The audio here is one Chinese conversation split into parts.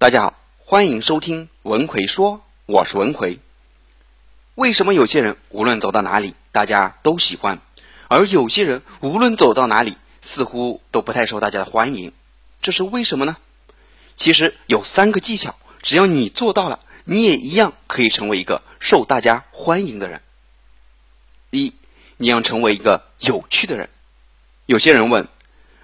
大家好，欢迎收听文奎说，我是文奎。为什么有些人无论走到哪里，大家都喜欢，而有些人无论走到哪里，似乎都不太受大家的欢迎？这是为什么呢？其实有三个技巧，只要你做到了，你也一样可以成为一个受大家欢迎的人。一，你要成为一个有趣的人。有些人问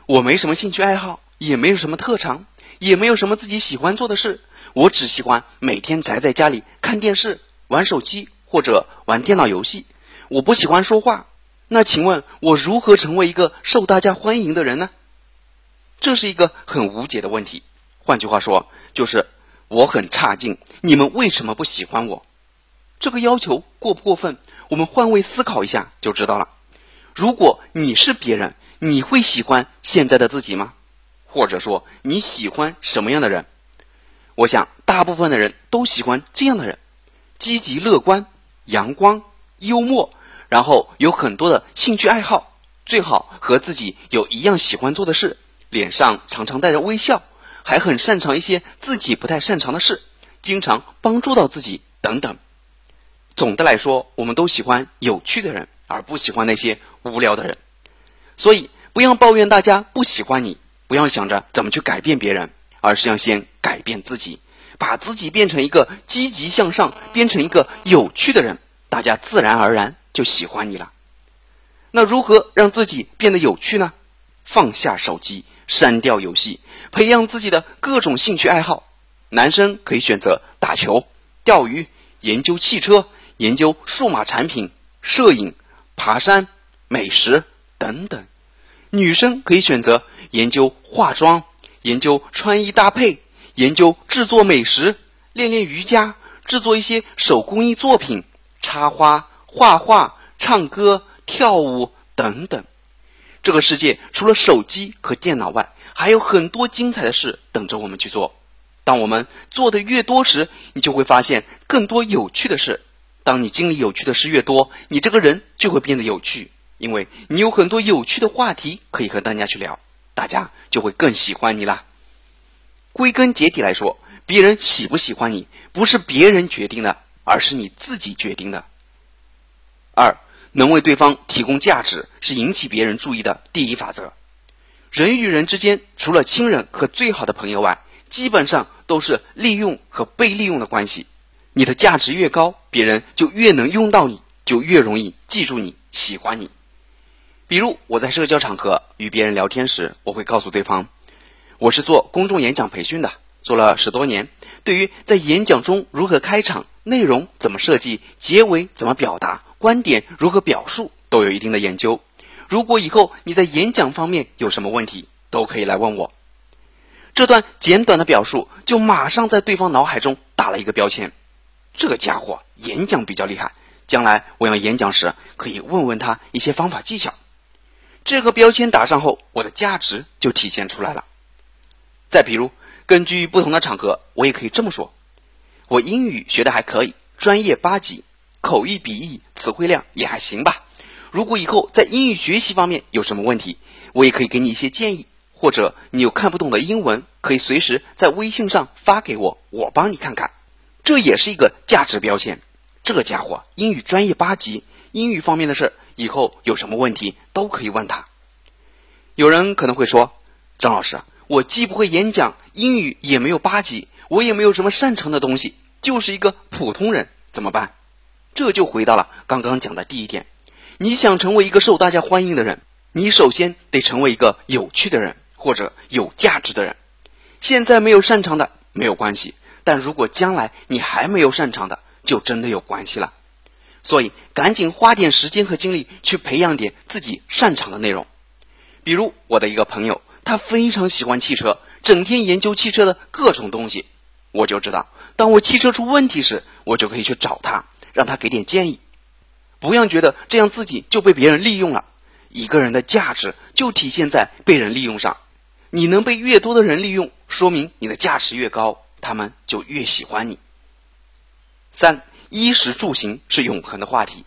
我，没什么兴趣爱好，也没有什么特长，也没有什么自己喜欢做的事，我只喜欢每天宅在家里看电视、玩手机或者玩电脑游戏。我不喜欢说话，那请问我如何成为一个受大家欢迎的人呢？这是一个很无解的问题。换句话说，就是我很差劲，你们为什么不喜欢我？这个要求过不过分？我们换位思考一下就知道了。如果你是别人，你会喜欢现在的自己吗？或者说你喜欢什么样的人？我想大部分的人都喜欢这样的人：积极乐观、阳光、幽默，然后有很多的兴趣爱好，最好和自己有一样喜欢做的事，脸上常常带着微笑，还很擅长一些自己不太擅长的事，经常帮助到自己等等。总的来说，我们都喜欢有趣的人，而不喜欢那些无聊的人。所以，不要抱怨大家不喜欢你，不要想着怎么去改变别人，而是要先改变自己，把自己变成一个积极向上、变成一个有趣的人，大家自然而然就喜欢你了。那如何让自己变得有趣呢？放下手机，删掉游戏，培养自己的各种兴趣爱好。男生可以选择打球、钓鱼、研究汽车、研究数码产品、摄影、爬山、美食。等等，女生可以选择研究化妆、研究穿衣搭配、研究制作美食、练练瑜伽、制作一些手工艺作品、插花、画画、唱歌、跳舞等等。这个世界除了手机和电脑外，还有很多精彩的事等着我们去做。当我们做的越多时，你就会发现更多有趣的事。当你经历有趣的事越多，你这个人就会变得有趣。因为你有很多有趣的话题可以和大家去聊，大家就会更喜欢你啦。归根结底来说，别人喜不喜欢你，不是别人决定的，而是你自己决定的。二，能为对方提供价值，是引起别人注意的第一法则。人与人之间，除了亲人和最好的朋友外，基本上都是利用和被利用的关系。你的价值越高，别人就越能用到你，就越容易记住你，喜欢你。比如我在社交场合与别人聊天时，我会告诉对方，我是做公众演讲培训的，做了十多年，对于在演讲中如何开场、内容怎么设计、结尾怎么表达、观点如何表述，都有一定的研究。如果以后你在演讲方面有什么问题，都可以来问我。这段简短的表述就马上在对方脑海中打了一个标签：这个家伙演讲比较厉害，将来我要演讲时可以问问他一些方法技巧。这个标签打上后，我的价值就体现出来了。再比如，根据不同的场合，我也可以这么说：我英语学的还可以，专业八级，口译、笔译、词汇量也还行吧。如果以后在英语学习方面有什么问题，我也可以给你一些建议，或者你有看不懂的英文，可以随时在微信上发给我，我帮你看看。这也是一个价值标签。这个家伙英语专业八级，英语方面的事。以后有什么问题都可以问他。有人可能会说：“张老师，我既不会演讲，英语也没有八级，我也没有什么擅长的东西，就是一个普通人，怎么办？”这就回到了刚刚讲的第一点：你想成为一个受大家欢迎的人，你首先得成为一个有趣的人或者有价值的人。现在没有擅长的没有关系，但如果将来你还没有擅长的，就真的有关系了。所以，赶紧花点时间和精力去培养点自己擅长的内容。比如，我的一个朋友，他非常喜欢汽车，整天研究汽车的各种东西。我就知道，当我汽车出问题时，我就可以去找他，让他给点建议。不要觉得这样自己就被别人利用了。一个人的价值就体现在被人利用上。你能被越多的人利用，说明你的价值越高，他们就越喜欢你。三。衣食住行是永恒的话题。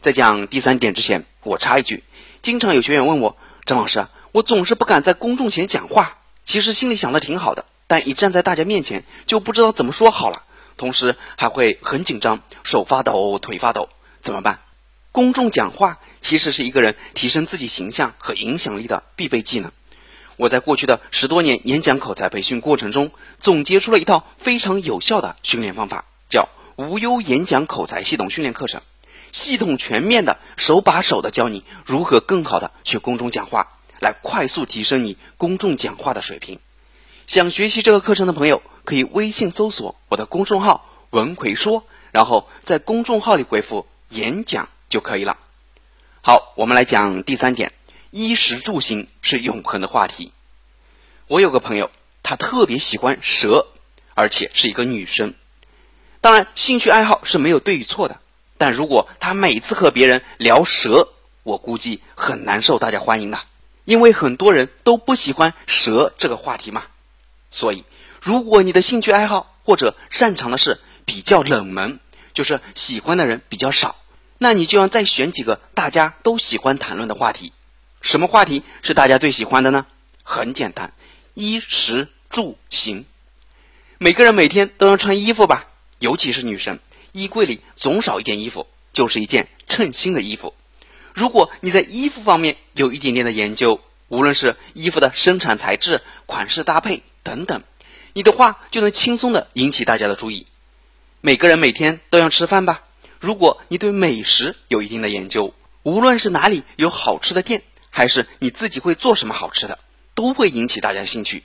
在讲第三点之前，我插一句：经常有学员问我，张老师，我总是不敢在公众前讲话，其实心里想的挺好的，但一站在大家面前就不知道怎么说好了，同时还会很紧张，手发抖、腿发抖，怎么办？公众讲话其实是一个人提升自己形象和影响力的必备技能。我在过去的十多年演讲口才培训过程中，总结出了一套非常有效的训练方法，无忧演讲口才系统训练课程，系统全面的、手把手的教你如何更好的去公众讲话，来快速提升你公众讲话的水平。想学习这个课程的朋友，可以微信搜索我的公众号“文奎说”，然后在公众号里回复“演讲”就可以了。好，我们来讲第三点。衣食住行是永恒的话题。我有个朋友，她特别喜欢蛇，而且是一个女生。当然，兴趣爱好是没有对与错的。但如果他每次和别人聊蛇，我估计很难受大家欢迎的，因为很多人都不喜欢蛇这个话题嘛。所以，如果你的兴趣爱好或者擅长的事比较冷门，就是喜欢的人比较少，那你就要再选几个大家都喜欢谈论的话题。什么话题是大家最喜欢的呢？很简单，衣食住行。每个人每天都要穿衣服吧，尤其是女生，衣柜里总少一件衣服，就是一件称心的衣服。如果你在衣服方面有一点点的研究，无论是衣服的生产材质、款式搭配等等，你的话就能轻松的引起大家的注意。每个人每天都要吃饭吧，如果你对美食有一定的研究，无论是哪里有好吃的店。还是你自己会做什么好吃的，都会引起大家兴趣。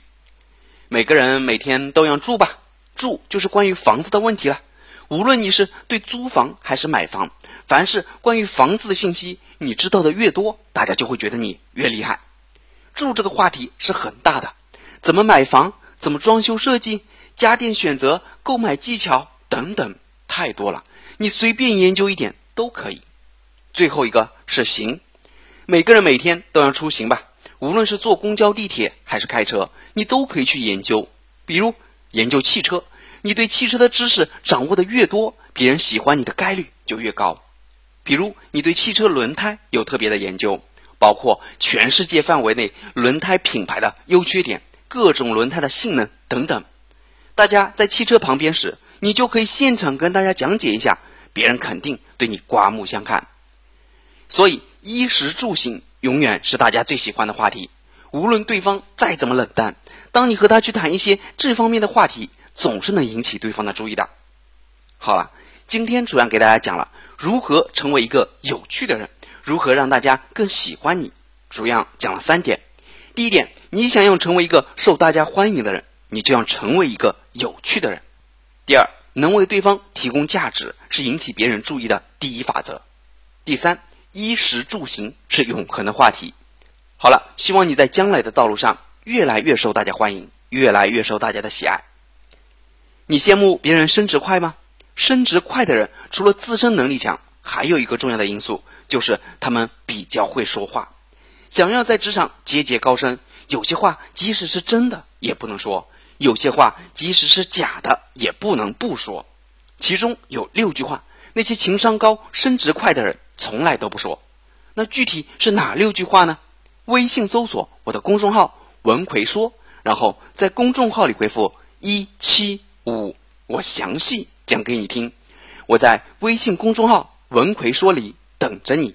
每个人每天都要住吧，住就是关于房子的问题了。无论你是对租房还是买房，凡是关于房子的信息，你知道的越多，大家就会觉得你越厉害。住这个话题是很大的，怎么买房，怎么装修设计，家电选择、购买技巧等等，太多了。你随便研究一点都可以。最后一个是行。每个人每天都要出行吧，无论是坐公交、地铁还是开车，你都可以去研究。比如研究汽车，你对汽车的知识掌握的越多，别人喜欢你的概率就越高。比如你对汽车轮胎有特别的研究，包括全世界范围内轮胎品牌的优缺点、各种轮胎的性能等等。大家在汽车旁边时，你就可以现场跟大家讲解一下，别人肯定对你刮目相看。所以。衣食住行永远是大家最喜欢的话题，无论对方再怎么冷淡，当你和他去谈一些这方面的话题，总是能引起对方的注意的。好了，今天主要给大家讲了如何成为一个有趣的人，如何让大家更喜欢你，主要讲了三点。第一点，你想要成为一个受大家欢迎的人，你就要成为一个有趣的人。第二，能为对方提供价值是引起别人注意的第一法则。第三。衣食住行是永恒的话题。好了，希望你在将来的道路上越来越受大家欢迎，越来越受大家的喜爱。你羡慕别人升职快吗？升职快的人，除了自身能力强，还有一个重要的因素就是他们比较会说话。想要在职场节节高升，有些话即使是真的也不能说，有些话即使是假的也不能不说。其中有六句话，那些情商高、升职快的人。从来都不说，那具体是哪六句话呢？微信搜索我的公众号“文奎说”，然后在公众号里回复一七五，我详细讲给你听。我在微信公众号“文奎说”里等着你。